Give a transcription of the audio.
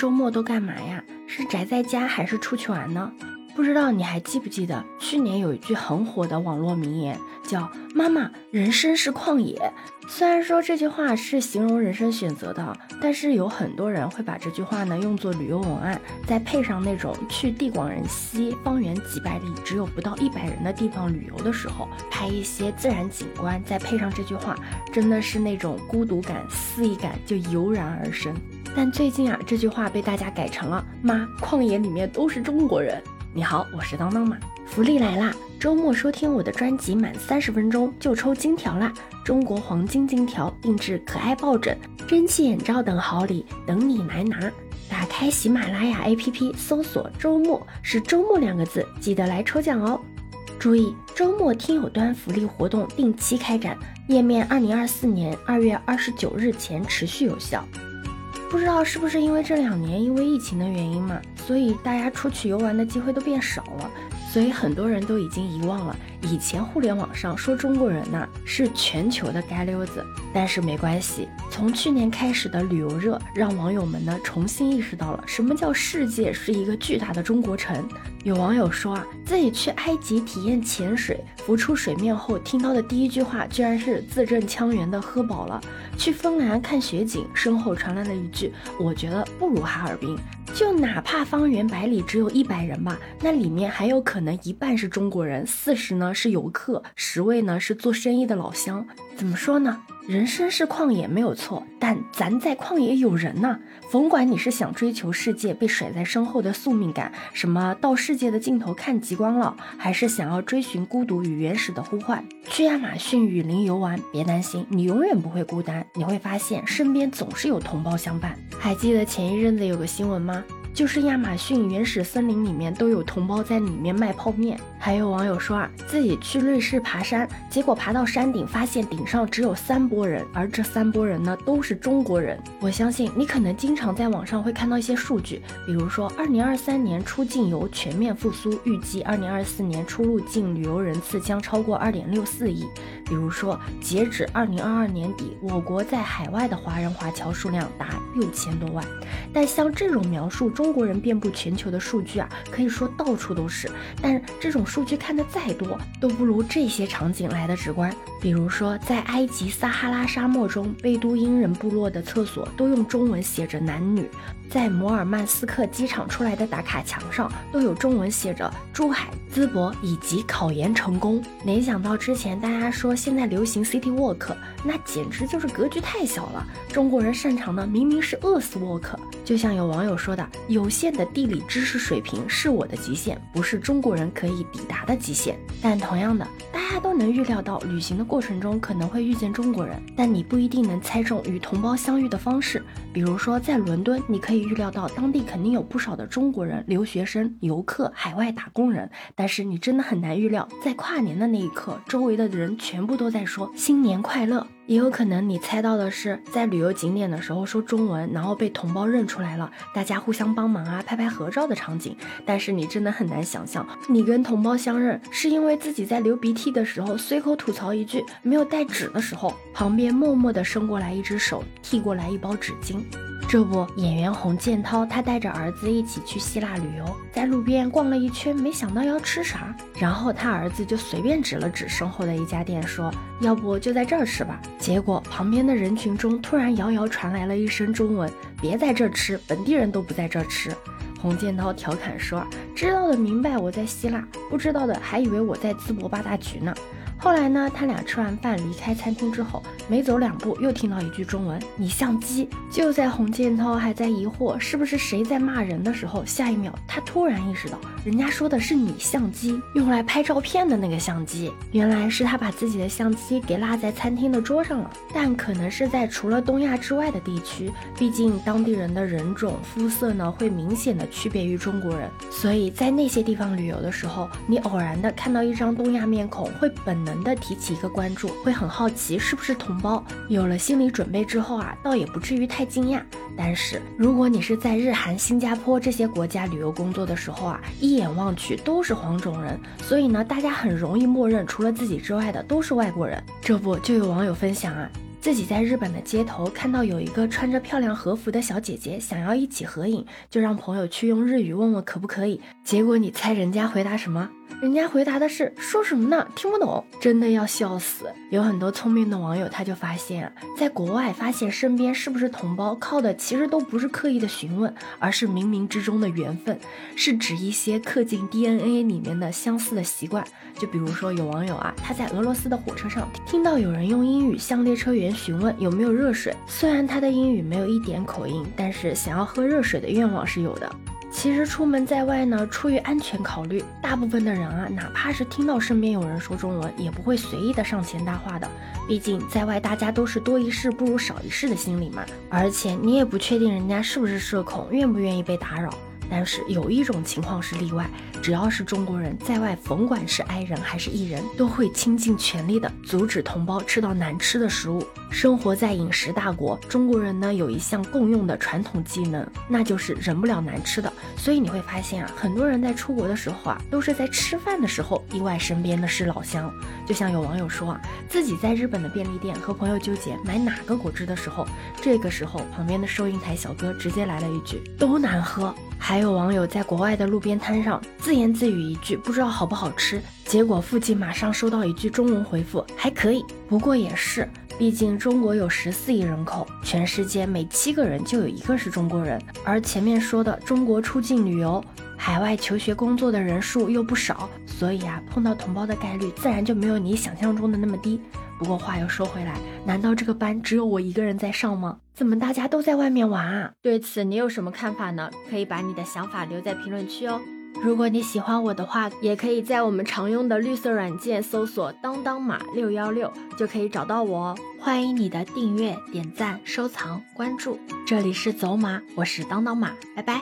周末都干嘛呀？是宅在家还是出去玩呢？不知道你还记不记得去年有一句很火的网络名言，叫“妈妈，人生是旷野”。虽然说这句话是形容人生选择的，但是有很多人会把这句话呢用作旅游文案，再配上那种去地广人稀、方圆几百里只有不到一百人的地方旅游的时候，拍一些自然景观，再配上这句话，真的是那种孤独感、肆意感就油然而生。但最近啊，这句话被大家改成了“妈，旷野里面都是中国人”。你好，我是当当妈，福利来啦！周末收听我的专辑满三十分钟就抽金条啦！中国黄金金条定制可爱抱枕、蒸汽眼罩等好礼等你来拿！打开喜马拉雅 APP 搜索“周末”，是“周末”两个字，记得来抽奖哦！注意，周末听友端福利活动定期开展，页面二零二四年二月二十九日前持续有效。不知道是不是因为这两年因为疫情的原因嘛，所以大家出去游玩的机会都变少了，所以很多人都已经遗忘了以前互联网上说中国人呐是全球的街溜子。但是没关系，从去年开始的旅游热，让网友们呢重新意识到了什么叫世界是一个巨大的中国城。有网友说啊，自己去埃及体验潜水，浮出水面后听到的第一句话，居然是字正腔圆的“喝饱了”。去芬兰看雪景，身后传来了一句：“我觉得不如哈尔滨。”就哪怕方圆百里只有一百人吧，那里面还有可能一半是中国人，四十呢是游客，十位呢是做生意的老乡。怎么说呢？人生是旷野没有错，但咱在旷野有人呢。甭管你是想追求世界被甩在身后的宿命感，什么到世界的尽头看极光了，还是想要追寻孤独与原始的呼唤，去亚马逊雨林游玩，别担心，你永远不会孤单。你会发现身边总是有同胞相伴。还记得前一阵子有个新闻吗？就是亚马逊原始森林里面都有同胞在里面卖泡面。还有网友说啊，自己去瑞士爬山，结果爬到山顶，发现顶上只有三波人，而这三波人呢都是中国人。我相信你可能经常在网上会看到一些数据，比如说二零二三年出境游全面复苏，预计二零二四年出入境旅游人次将超过二点六四亿。比如说，截止二零二二年底，我国在海外的华人华侨数量达六千多万。但像这种描述中中国人遍布全球的数据啊，可以说到处都是。但这种数据看的再多，都不如这些场景来的直观。比如说，在埃及撒哈拉沙漠中，贝都因人部落的厕所都用中文写着男女。在摩尔曼斯克机场出来的打卡墙上都有中文写着珠海、淄博以及考研成功。没想到之前大家说现在流行 City Walk，那简直就是格局太小了。中国人擅长的明明是饿死 Walk。就像有网友说的，有限的地理知识水平是我的极限，不是中国人可以抵达的极限。但同样的，大家都能预料到旅行的过程中可能会遇见中国人，但你不一定能猜中与同胞相遇的方式。比如说在伦敦，你可以。预料到当地肯定有不少的中国人、留学生、游客、海外打工人，但是你真的很难预料，在跨年的那一刻，周围的人全部都在说新年快乐。也有可能你猜到的是，在旅游景点的时候说中文，然后被同胞认出来了，大家互相帮忙啊，拍拍合照的场景。但是你真的很难想象，你跟同胞相认，是因为自己在流鼻涕的时候随口吐槽一句没有带纸的时候，旁边默默地伸过来一只手，递过来一包纸巾。这不，演员洪建涛他带着儿子一起去希腊旅游，在路边逛了一圈，没想到要吃啥，然后他儿子就随便指了指身后的一家店，说：“要不就在这儿吃吧。”结果旁边的人群中突然遥遥传来了一声中文：“别在这儿吃，本地人都不在这儿吃。”洪建涛调侃说：“知道的明白我在希腊，不知道的还以为我在淄博八大局呢。”后来呢，他俩吃完饭离开餐厅之后，没走两步，又听到一句中文：“你相机。”就在洪建涛还在疑惑是不是谁在骂人的时候，下一秒他突然意识到，人家说的是你相机，用来拍照片的那个相机。原来是他把自己的相机给落在餐厅的桌上了。但可能是在除了东亚之外的地区，毕竟当地人的人种、肤色呢会明显的区别于中国人，所以在那些地方旅游的时候，你偶然的看到一张东亚面孔，会本能。的提起一个关注，会很好奇是不是同胞。有了心理准备之后啊，倒也不至于太惊讶。但是如果你是在日韩、新加坡这些国家旅游工作的时候啊，一眼望去都是黄种人，所以呢，大家很容易默认除了自己之外的都是外国人。这不就有网友分享啊，自己在日本的街头看到有一个穿着漂亮和服的小姐姐，想要一起合影，就让朋友去用日语问问可不可以。结果你猜人家回答什么？人家回答的是说什么呢？听不懂，真的要笑死。有很多聪明的网友，他就发现啊，在国外发现身边是不是同胞，靠的其实都不是刻意的询问，而是冥冥之中的缘分，是指一些刻进 DNA 里面的相似的习惯。就比如说有网友啊，他在俄罗斯的火车上听到有人用英语向列车员询问有没有热水，虽然他的英语没有一点口音，但是想要喝热水的愿望是有的。其实出门在外呢，出于安全考虑，大部分的人啊，哪怕是听到身边有人说中文，也不会随意的上前搭话的。毕竟在外大家都是多一事不如少一事的心理嘛。而且你也不确定人家是不是社恐，愿不愿意被打扰。但是有一种情况是例外，只要是中国人在外，甭管是 I 人还是 E 人，都会倾尽全力的阻止同胞吃到难吃的食物。生活在饮食大国，中国人呢有一项共用的传统技能，那就是忍不了难吃的。所以你会发现啊，很多人在出国的时候啊，都是在吃饭的时候意外身边的是老乡。就像有网友说啊，自己在日本的便利店和朋友纠结买哪个果汁的时候，这个时候旁边的收银台小哥直接来了一句：“都难喝。”还有网友在国外的路边摊上自言自语一句不知道好不好吃，结果附近马上收到一句中文回复还可以，不过也是，毕竟中国有十四亿人口，全世界每七个人就有一个是中国人，而前面说的中国出境旅游、海外求学工作的人数又不少，所以啊碰到同胞的概率自然就没有你想象中的那么低。不过话又说回来，难道这个班只有我一个人在上吗？怎么大家都在外面玩啊？对此你有什么看法呢？可以把你的想法留在评论区哦。如果你喜欢我的话，也可以在我们常用的绿色软件搜索“当当马六幺六”就可以找到我哦。欢迎你的订阅、点赞、收藏、关注。这里是走马，我是当当马，拜拜。